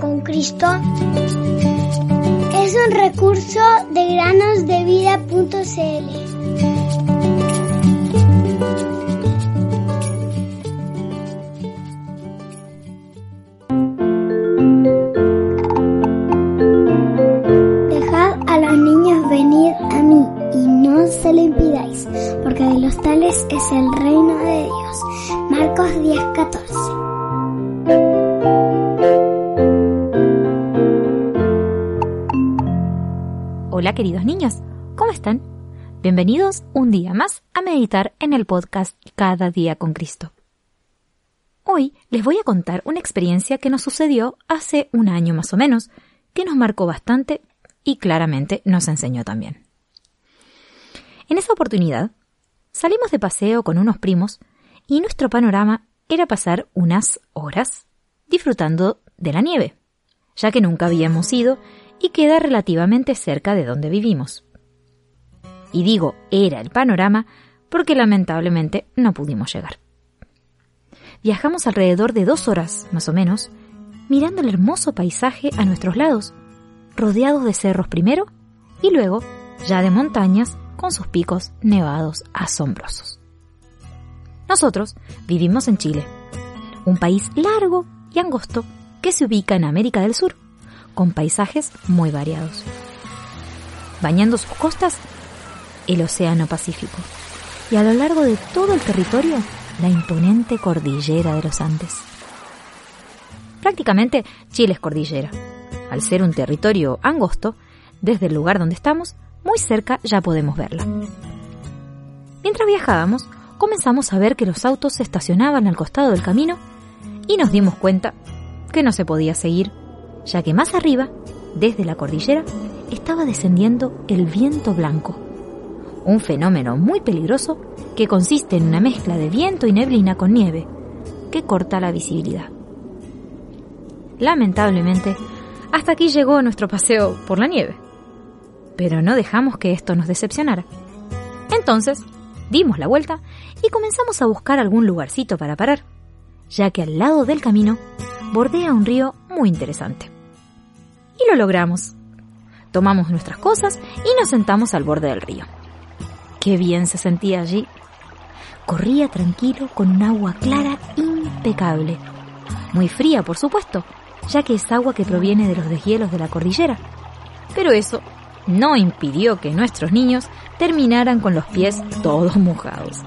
con Cristo es un recurso de granosdevida.cl. Dejad a los niños venir a mí y no se lo impidáis, porque de los tales es el reino de Dios. Marcos 10:14 Hola queridos niños, ¿cómo están? Bienvenidos un día más a meditar en el podcast Cada día con Cristo. Hoy les voy a contar una experiencia que nos sucedió hace un año más o menos, que nos marcó bastante y claramente nos enseñó también. En esa oportunidad, salimos de paseo con unos primos y nuestro panorama era pasar unas horas disfrutando de la nieve, ya que nunca habíamos ido y queda relativamente cerca de donde vivimos. Y digo era el panorama porque lamentablemente no pudimos llegar. Viajamos alrededor de dos horas, más o menos, mirando el hermoso paisaje a nuestros lados, rodeados de cerros primero y luego ya de montañas con sus picos nevados asombrosos. Nosotros vivimos en Chile, un país largo y angosto que se ubica en América del Sur con paisajes muy variados. Bañando sus costas, el Océano Pacífico. Y a lo largo de todo el territorio, la imponente cordillera de los Andes. Prácticamente Chile es cordillera. Al ser un territorio angosto, desde el lugar donde estamos, muy cerca ya podemos verla. Mientras viajábamos, comenzamos a ver que los autos se estacionaban al costado del camino y nos dimos cuenta que no se podía seguir ya que más arriba, desde la cordillera, estaba descendiendo el viento blanco, un fenómeno muy peligroso que consiste en una mezcla de viento y neblina con nieve, que corta la visibilidad. Lamentablemente, hasta aquí llegó nuestro paseo por la nieve, pero no dejamos que esto nos decepcionara. Entonces, dimos la vuelta y comenzamos a buscar algún lugarcito para parar, ya que al lado del camino bordea un río muy interesante. Y lo logramos. Tomamos nuestras cosas y nos sentamos al borde del río. Qué bien se sentía allí. Corría tranquilo con un agua clara impecable. Muy fría, por supuesto, ya que es agua que proviene de los deshielos de la cordillera. Pero eso no impidió que nuestros niños terminaran con los pies todos mojados.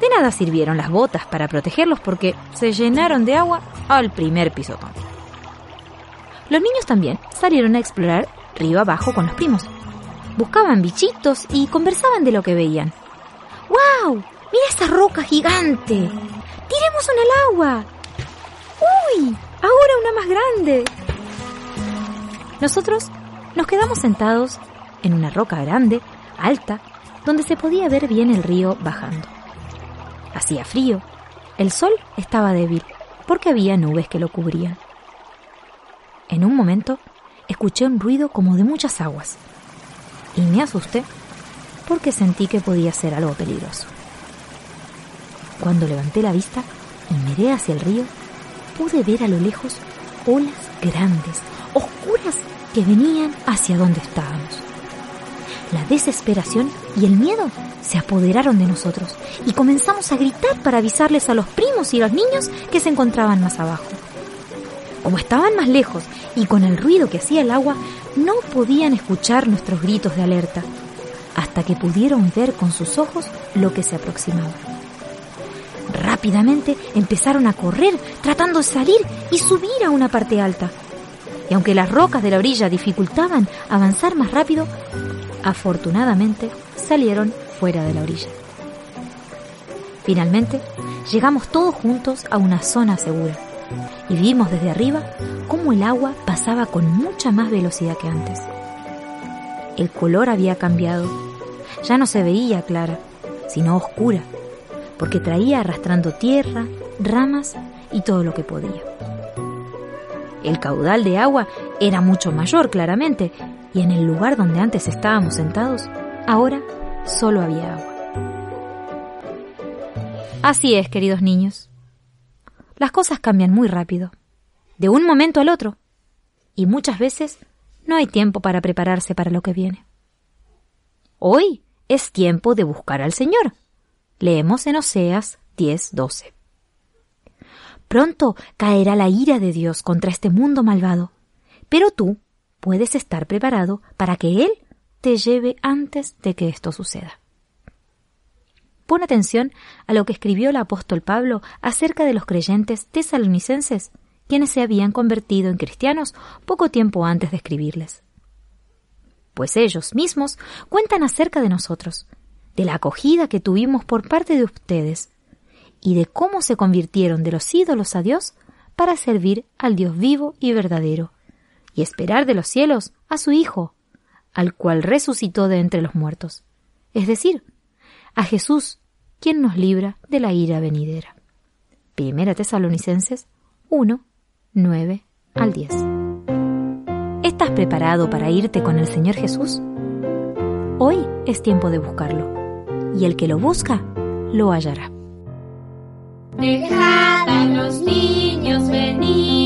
De nada sirvieron las botas para protegerlos porque se llenaron de agua al primer pisotón. Los niños también salieron a explorar río abajo con los primos. Buscaban bichitos y conversaban de lo que veían. ¡Wow! ¡Mira esa roca gigante! ¡Tiremos una al agua! ¡Uy! Ahora una más grande. Nosotros nos quedamos sentados en una roca grande, alta, donde se podía ver bien el río bajando. Hacía frío. El sol estaba débil porque había nubes que lo cubrían. En un momento escuché un ruido como de muchas aguas y me asusté porque sentí que podía ser algo peligroso. Cuando levanté la vista y miré hacia el río, pude ver a lo lejos olas grandes, oscuras, que venían hacia donde estábamos. La desesperación y el miedo se apoderaron de nosotros y comenzamos a gritar para avisarles a los primos y los niños que se encontraban más abajo. Como estaban más lejos y con el ruido que hacía el agua, no podían escuchar nuestros gritos de alerta, hasta que pudieron ver con sus ojos lo que se aproximaba. Rápidamente empezaron a correr, tratando de salir y subir a una parte alta. Y aunque las rocas de la orilla dificultaban avanzar más rápido, afortunadamente salieron fuera de la orilla. Finalmente, llegamos todos juntos a una zona segura y vimos desde arriba cómo el agua pasaba con mucha más velocidad que antes. El color había cambiado. Ya no se veía clara, sino oscura, porque traía arrastrando tierra, ramas y todo lo que podía. El caudal de agua era mucho mayor, claramente, y en el lugar donde antes estábamos sentados, ahora solo había agua. Así es, queridos niños las cosas cambian muy rápido, de un momento al otro, y muchas veces no hay tiempo para prepararse para lo que viene. Hoy es tiempo de buscar al Señor. Leemos en Oseas 10:12. Pronto caerá la ira de Dios contra este mundo malvado, pero tú puedes estar preparado para que Él te lleve antes de que esto suceda. Pon atención a lo que escribió el apóstol Pablo acerca de los creyentes tesalonicenses, quienes se habían convertido en cristianos poco tiempo antes de escribirles. Pues ellos mismos cuentan acerca de nosotros, de la acogida que tuvimos por parte de ustedes, y de cómo se convirtieron de los ídolos a Dios para servir al Dios vivo y verdadero, y esperar de los cielos a su Hijo, al cual resucitó de entre los muertos, es decir, a Jesús, quien nos libra de la ira venidera. Primera Tesalonicenses 1, 9 al 10. ¿Estás preparado para irte con el Señor Jesús? Hoy es tiempo de buscarlo, y el que lo busca, lo hallará. Dejad a los niños venir